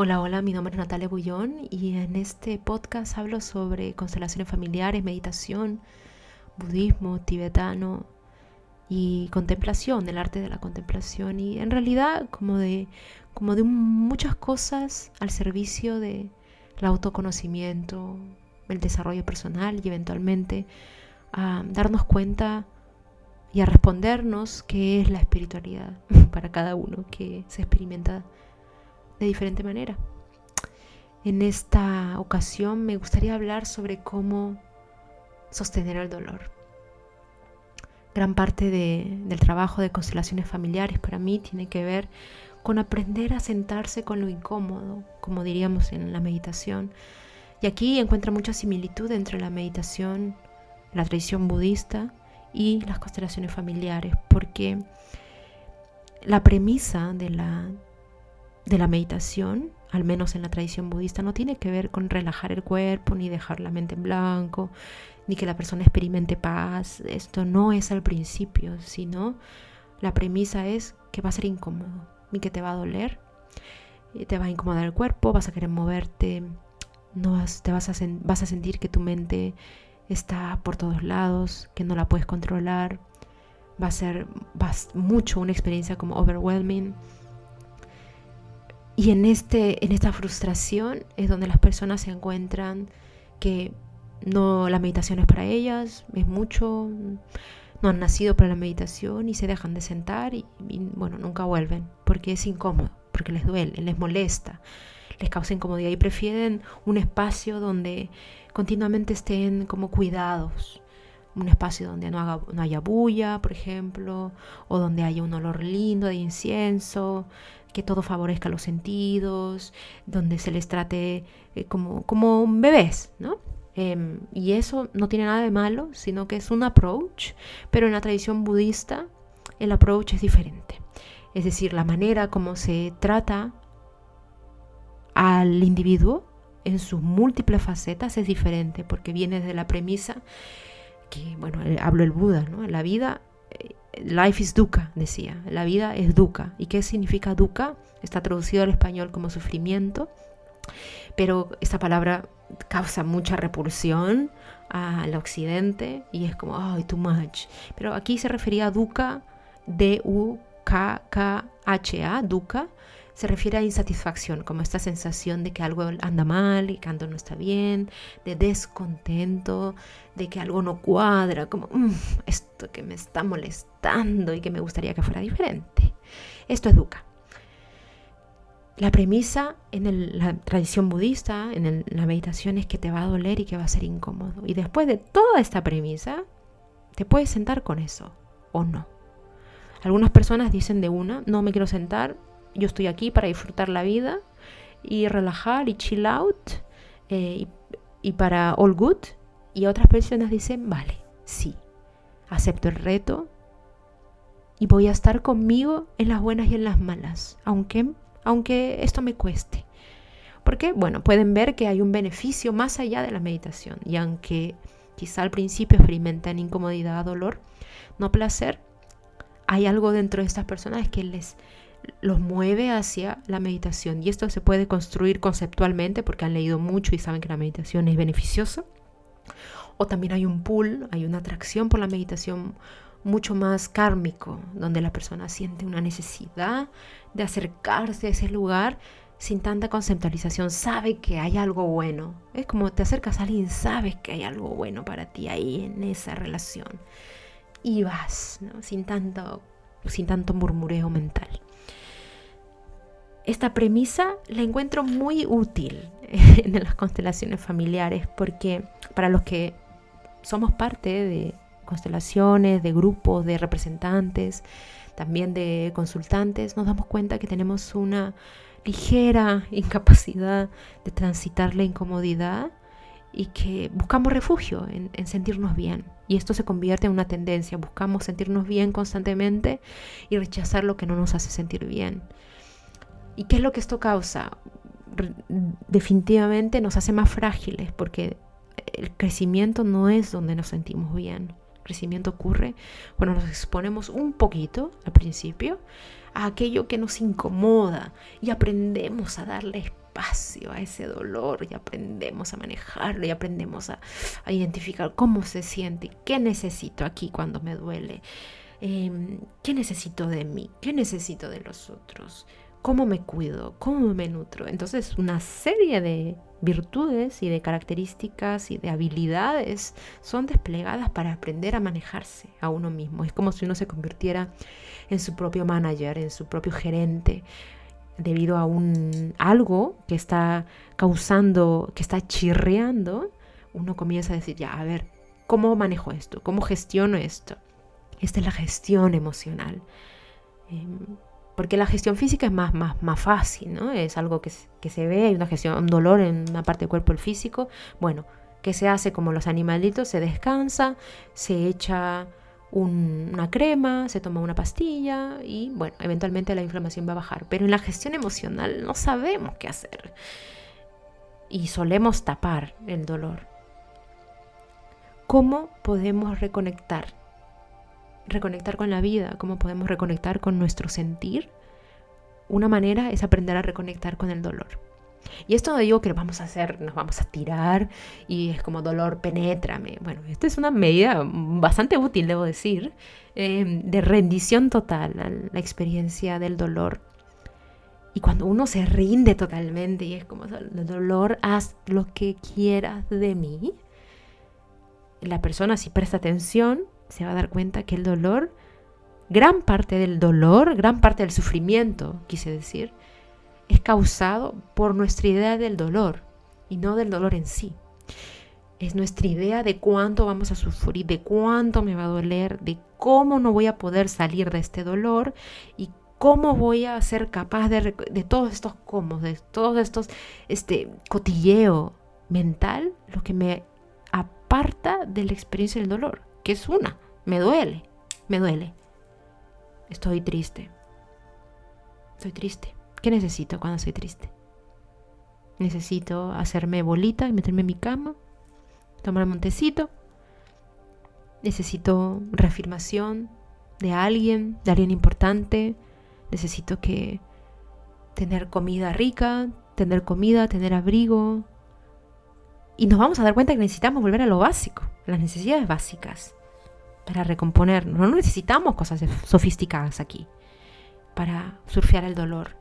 Hola, hola, mi nombre es Natalia Bullón y en este podcast hablo sobre constelaciones familiares, meditación, budismo tibetano y contemplación, el arte de la contemplación. Y en realidad como de, como de muchas cosas al servicio de el autoconocimiento, el desarrollo personal y eventualmente a darnos cuenta y a respondernos qué es la espiritualidad para cada uno que se experimenta de diferente manera. En esta ocasión me gustaría hablar sobre cómo sostener el dolor. Gran parte del trabajo de constelaciones familiares para mí tiene que ver con aprender a sentarse con lo incómodo, como diríamos en la meditación. Y aquí encuentra mucha similitud entre la meditación, la tradición budista y las constelaciones familiares, porque la premisa de la, de la meditación, al menos en la tradición budista, no tiene que ver con relajar el cuerpo, ni dejar la mente en blanco, ni que la persona experimente paz. Esto no es al principio, sino la premisa es que va a ser incómodo y que te va a doler, te va a incomodar el cuerpo, vas a querer moverte, no vas, te vas a, vas a sentir que tu mente está por todos lados, que no la puedes controlar, va a ser mucho una experiencia como overwhelming y en, este, en esta frustración es donde las personas se encuentran que no la meditación es para ellas, es mucho, no han nacido para la meditación y se dejan de sentar y, bueno, nunca vuelven porque es incómodo, porque les duele, les molesta, les causa incomodidad y prefieren un espacio donde continuamente estén como cuidados, un espacio donde no, haga, no haya bulla, por ejemplo, o donde haya un olor lindo de incienso, que todo favorezca los sentidos, donde se les trate eh, como, como bebés, ¿no? Em, y eso no tiene nada de malo, sino que es un approach, pero en la tradición budista el approach es diferente. Es decir, la manera como se trata al individuo en sus múltiples facetas es diferente, porque viene de la premisa que, bueno, hablo el Buda, ¿no? La vida eh, Life is dukkha, decía. La vida es dukkha. ¿Y qué significa dukkha? Está traducido al español como sufrimiento, pero esta palabra causa mucha repulsión al occidente y es como, ay, too much. Pero aquí se refería a dukkha, D-U-K-K-H-A, dukkha, se refiere a insatisfacción, como esta sensación de que algo anda mal y que algo no está bien, de descontento, de que algo no cuadra, como mm, esto que me está molestando y que me gustaría que fuera diferente. Esto es dukkha. La premisa en la tradición budista, en la meditación, es que te va a doler y que va a ser incómodo. Y después de toda esta premisa, te puedes sentar con eso o no. Algunas personas dicen de una, no me quiero sentar, yo estoy aquí para disfrutar la vida y relajar y chill out eh, y, para all good. Y otras personas dicen, vale, sí, acepto el reto y voy a estar conmigo en las buenas y en las malas, aunque, aunque esto me cueste. Porque, bueno, pueden ver que hay un beneficio más allá de la meditación. Y aunque quizá al principio experimentan incomodidad, dolor, no placer, hay algo dentro de estas personas que les, los mueve hacia la meditación. Y esto se puede construir conceptualmente porque han leído mucho y saben que la meditación es beneficiosa. O también hay un pull, hay una atracción por la meditación mucho más kármico, donde la persona siente una necesidad de acercarse a ese lugar sin tanta conceptualización, sabe que hay algo bueno. Es como te acercas a alguien, sabes que hay algo bueno para ti ahí en esa relación. Y vas, sin, tanto, sin tanto murmureo mental. Esta premisa la encuentro muy útil en las constelaciones familiares porque para los que somos parte de constelaciones, de grupos, de representantes, también de consultantes, nos damos cuenta que tenemos una ligera incapacidad de transitar la incomodidad y que buscamos refugio en, en, sentirnos bien. Y esto se convierte en una tendencia. Buscamos sentirnos bien constantemente y rechazar lo que no nos hace sentir bien. ¿Y qué es lo que esto causa? Definitivamente nos hace más frágiles porque el crecimiento no es donde nos sentimos bien. El crecimiento ocurre cuando nos exponemos un poquito al principio a aquello que nos incomoda y aprendemos a darle despacio a ese dolor y aprendemos a manejarlo y aprendemos a, identificar cómo se siente, qué necesito aquí cuando me duele, em, qué necesito de mí, qué necesito de los otros, cómo me cuido, cómo me nutro. Entonces, una serie de virtudes y de características y de habilidades son desplegadas para aprender a manejarse a uno mismo. Es como si uno se convirtiera en su propio manager, en su propio gerente, debido a un algo que está causando, que está chirreando, uno comienza a decir, ya, a ver, ¿cómo manejo esto? ¿Cómo gestiono esto? Esta es la gestión emocional. Em, porque la gestión física es más, más, más fácil, ¿no? Es algo que, que se ve, hay una gestión, un dolor en una parte del cuerpo, el físico. Bueno, que se hace como los animalitos, se descansa, se echa una crema, se toma una pastilla y bueno, eventualmente la inflamación va a bajar. Pero en la gestión emocional no sabemos qué hacer y solemos tapar el dolor. ¿Cómo podemos reconectar reconectar con la vida, cómo podemos reconectar con nuestro sentir, una manera es aprender a reconectar con el dolor. Y esto no digo que vamos a hacer, nos vamos a tirar y es como dolor, penétrame. Bueno, esto es una medida bastante útil, debo decir, em, de rendición total a la experiencia del dolor. Y cuando uno se rinde totalmente y es como el dolor, haz lo que quieras de mí, la persona si presta atención se va a dar cuenta que el dolor, gran parte del dolor, gran parte del sufrimiento, quise decir, es causado por nuestra idea del dolor y no del dolor en sí. Es nuestra idea de cuánto vamos a sufrir, de cuánto me va a doler, de cómo no voy a poder salir de este dolor y cómo voy a ser capaz de, de todos estos cómo, de todos estos este cotilleo mental, lo que me aparta de la experiencia del dolor que es una. Me duele, me duele. Estoy triste. Estoy triste. ¿Qué necesito cuando estoy triste? Necesito hacerme bolita y meterme en mi cama, tomarme un tecito. Necesito reafirmación de alguien, de alguien importante. Necesito que tener comida rica, tener comida, tener abrigo. Y nos vamos a dar cuenta que necesitamos volver a lo básico, las necesidades básicas para recomponernos. No necesitamos cosas sofisticadas aquí para surfear el dolor.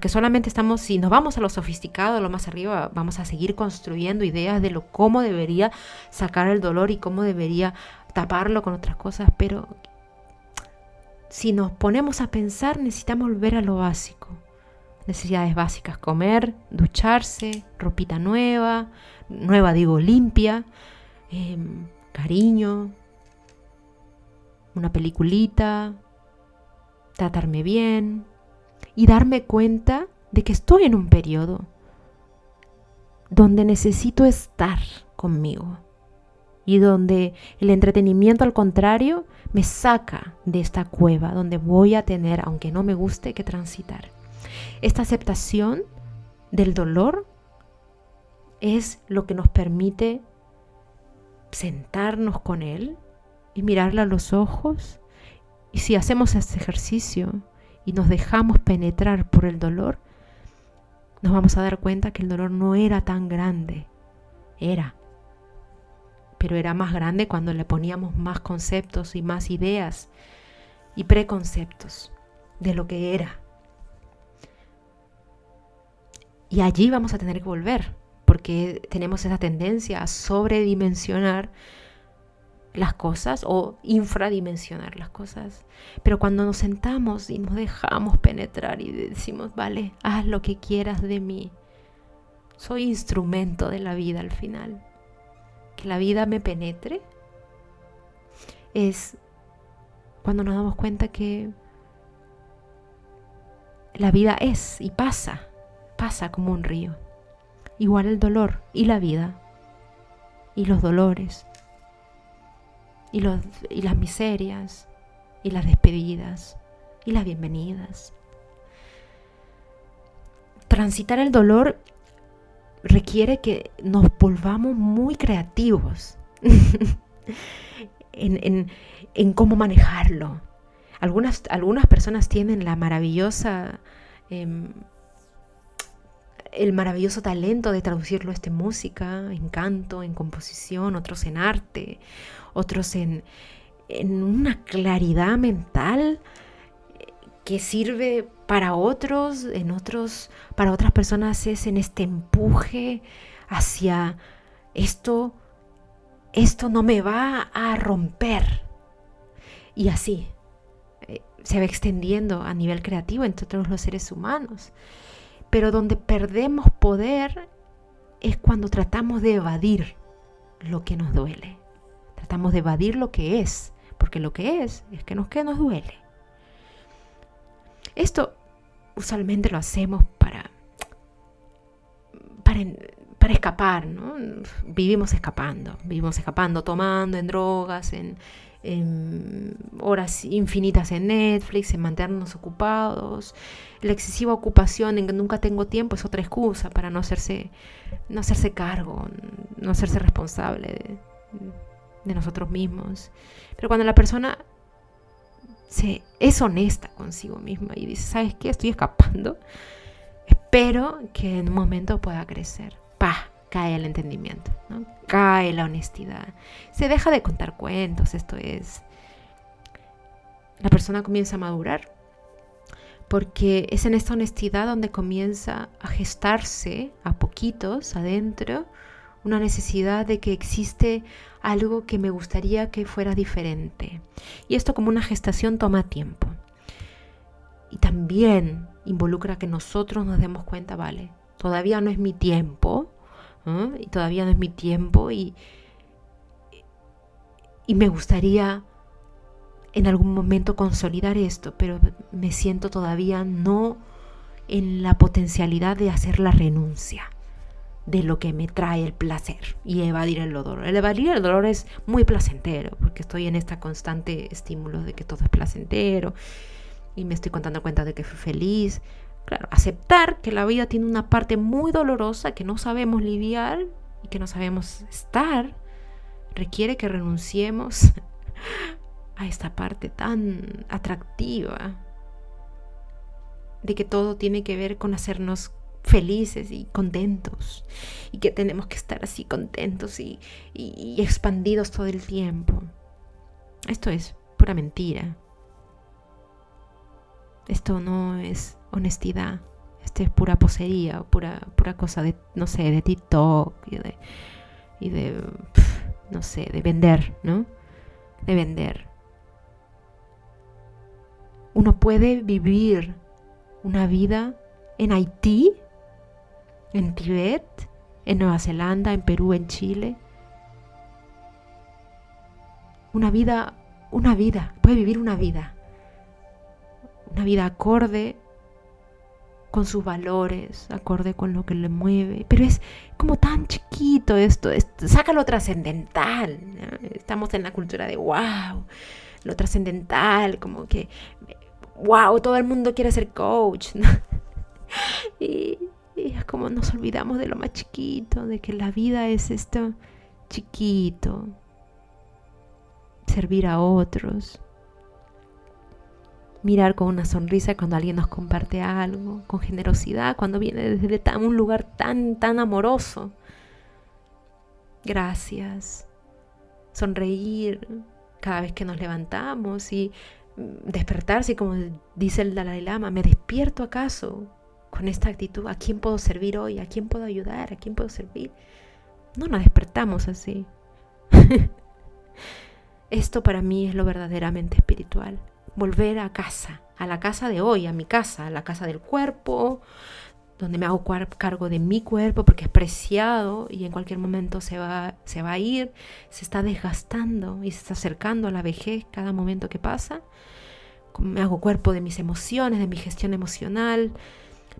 Porque solamente estamos, si nos vamos a lo sofisticado, a lo más arriba, vamos a seguir construyendo ideas de lo cómo debería sacar el dolor y cómo debería taparlo con otras cosas, pero si nos ponemos a pensar, necesitamos volver a lo básico. Necesidades básicas, comer, ducharse, ropita nueva, nueva digo limpia, em, cariño, una peliculita, tratarme bien y darme cuenta de que estoy en un periodo donde necesito estar conmigo y donde el entretenimiento al contrario me saca de esta cueva donde voy a tener, aunque no me guste, que transitar. Esta aceptación del dolor es lo que nos permite sentarnos con Él y mirarle a los ojos. Y si hacemos este ejercicio y nos dejamos penetrar por el dolor, nos vamos a dar cuenta que el dolor no era tan grande. Era. Pero era más grande cuando le poníamos más conceptos y más ideas y preconceptos de lo que era. Y allí vamos a tener que volver porque tenemos esa tendencia a sobredimensionar las cosas o infradimensionar las cosas. Pero cuando nos sentamos y nos dejamos penetrar y decimos, vale, haz lo que quieras de mí, soy instrumento de la vida al final. Que la vida me penetre es cuando nos damos cuenta que la vida es y pasa, pasa como un río igual el dolor y la vida y los dolores y, los, y las miserias y las despedidas y las bienvenidas. Transitar el dolor requiere que nos volvamos muy creativos en, cómo manejarlo. Algunas, algunas personas tienen la maravillosa em, el maravilloso talento de traducirlo este música, en canto, en composición, otros en arte, otros en, en una claridad mental que sirve para otros, en otros, para otras personas es en este empuje hacia esto, esto no me va a romper. Y así eh, se va extendiendo a nivel creativo entre todos los seres humanos. Pero donde perdemos poder es cuando tratamos de evadir lo que nos duele. Tratamos de evadir lo que es, porque lo que es es que nos, que nos duele. Esto usualmente lo hacemos para, para, escapar, ¿no? Vivimos escapando, vivimos escapando, tomando en drogas, en, horas infinitas en Netflix, en mantenernos ocupados. La excesiva ocupación en que nunca tengo tiempo es otra excusa para no hacerse, no hacerse cargo, no hacerse responsable de, nosotros mismos. Pero cuando la persona se, es honesta consigo misma y dice, ¿sabes qué? Estoy escapando. Espero que en un momento pueda crecer. Pa, cae el entendimiento, cae la honestidad. Se deja de contar cuentos, esto es. La persona comienza a madurar porque es en esta honestidad donde comienza a gestarse a poquitos adentro una necesidad de que existe algo que me gustaría que fuera diferente. Y esto como una gestación toma tiempo. Y también involucra que nosotros nos demos cuenta, vale, todavía no es mi tiempo, y todavía no es mi tiempo, y, y me gustaría en algún momento consolidar esto, pero me siento todavía no en la potencialidad de hacer la renuncia de lo que me trae el placer y evadir el dolor. El evadir el dolor es muy placentero porque estoy en esta constante estímulo de que todo es placentero y me estoy contando cuenta de que fui feliz. Claro, aceptar que la vida tiene una parte muy dolorosa que no sabemos lidiar y que no sabemos estar requiere que renunciemos a esta parte tan atractiva de que todo tiene que ver con hacernos felices y contentos y que tenemos que estar así contentos y, expandidos todo el tiempo. Esto es pura mentira. Esto no es honestidad. Esto es pura posería, pura, pura cosa de, no sé, de TikTok y de, y de no sé, de vender, ¿no? De vender. Uno puede vivir una vida en Haití en Tibet, en Nueva Zelanda, en Perú, en Chile. Una vida, una vida, puede vivir una vida. Una vida acorde con sus valores, acorde con lo que le mueve. Pero es como tan chiquito esto, saca lo trascendental. Estamos en la cultura de wow, lo trascendental, como que wow, todo el mundo quiere ser coach. y, y es como nos olvidamos de lo más chiquito, de que la vida es esto chiquito, servir a otros, mirar con una sonrisa cuando alguien nos comparte algo, con generosidad cuando viene desde un lugar tan, tan amoroso. Gracias. Sonreír cada vez que nos levantamos y despertarse, como dice el Dalai Lama, ¿me despierto acaso? con esta actitud, ¿a quién puedo servir hoy? ¿A quién puedo ayudar? ¿A quién puedo servir? No nos despertamos así. Esto para mí es lo verdaderamente espiritual. Volver a casa, a la casa de hoy, a mi casa, a la casa del cuerpo, donde me hago cargo de mi cuerpo porque es preciado y en cualquier momento se va, se va a ir, se está desgastando y se está acercando a la vejez cada momento que pasa. Me hago cuerpo de mis emociones, de mi gestión emocional,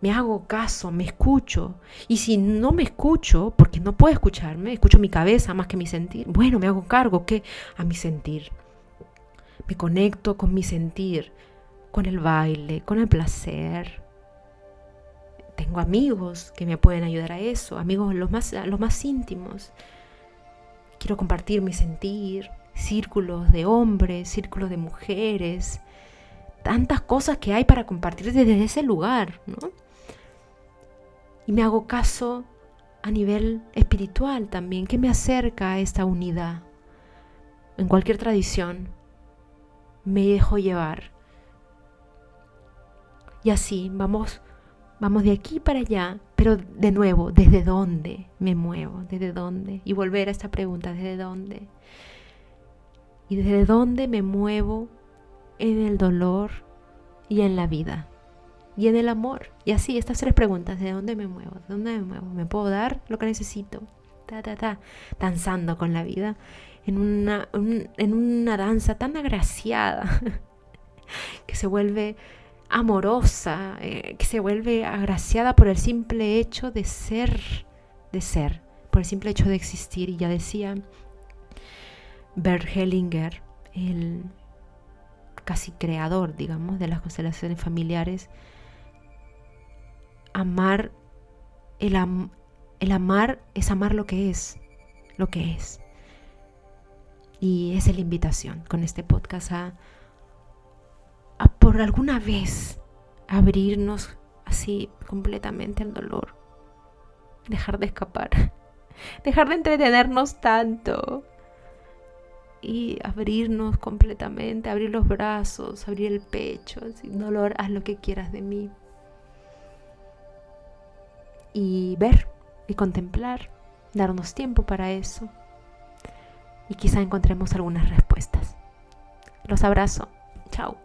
me hago caso, me escucho. Y si no me escucho, porque no puedo escucharme, escucho mi cabeza más que mi sentir, bueno, me hago cargo que a mi sentir. Me conecto con mi sentir, con el baile, con el placer. Tengo amigos que me pueden ayudar a eso, amigos los más, íntimos. Quiero compartir mi sentir, círculos de hombres, círculos de mujeres, tantas cosas que hay para compartir desde ese lugar, ¿no? y me hago caso a nivel espiritual también, que me acerca a esta unidad. En cualquier tradición me dejo llevar. Y así vamos vamos de aquí para allá, pero de nuevo, ¿desde dónde me muevo? ¿Desde dónde? Y volver a esta pregunta, ¿desde dónde? ¿Y desde dónde me muevo en el dolor y en la vida? y en el amor. Y así, estas tres preguntas, ¿de dónde me muevo? ¿De dónde me muevo? ¿Me puedo dar lo que necesito? Ta, ta, ta, danzando con la vida en una, en una danza tan agraciada que se vuelve amorosa, eh, que se vuelve agraciada por el simple hecho de ser, de ser, por el simple hecho de existir. Y ya decía Bert Hellinger, el casi creador, digamos, de las constelaciones familiares, amar, el, el amar es amar lo que es, lo que es. Y esa es la invitación con este podcast a, a por alguna vez abrirnos así completamente al dolor. Dejar de escapar. Dejar de entretenernos tanto. Y abrirnos completamente, abrir los brazos, abrir el pecho, sin dolor, haz lo que quieras de mí y ver y contemplar, darnos tiempo para eso y quizá encontremos algunas respuestas. Los abrazo. Chao.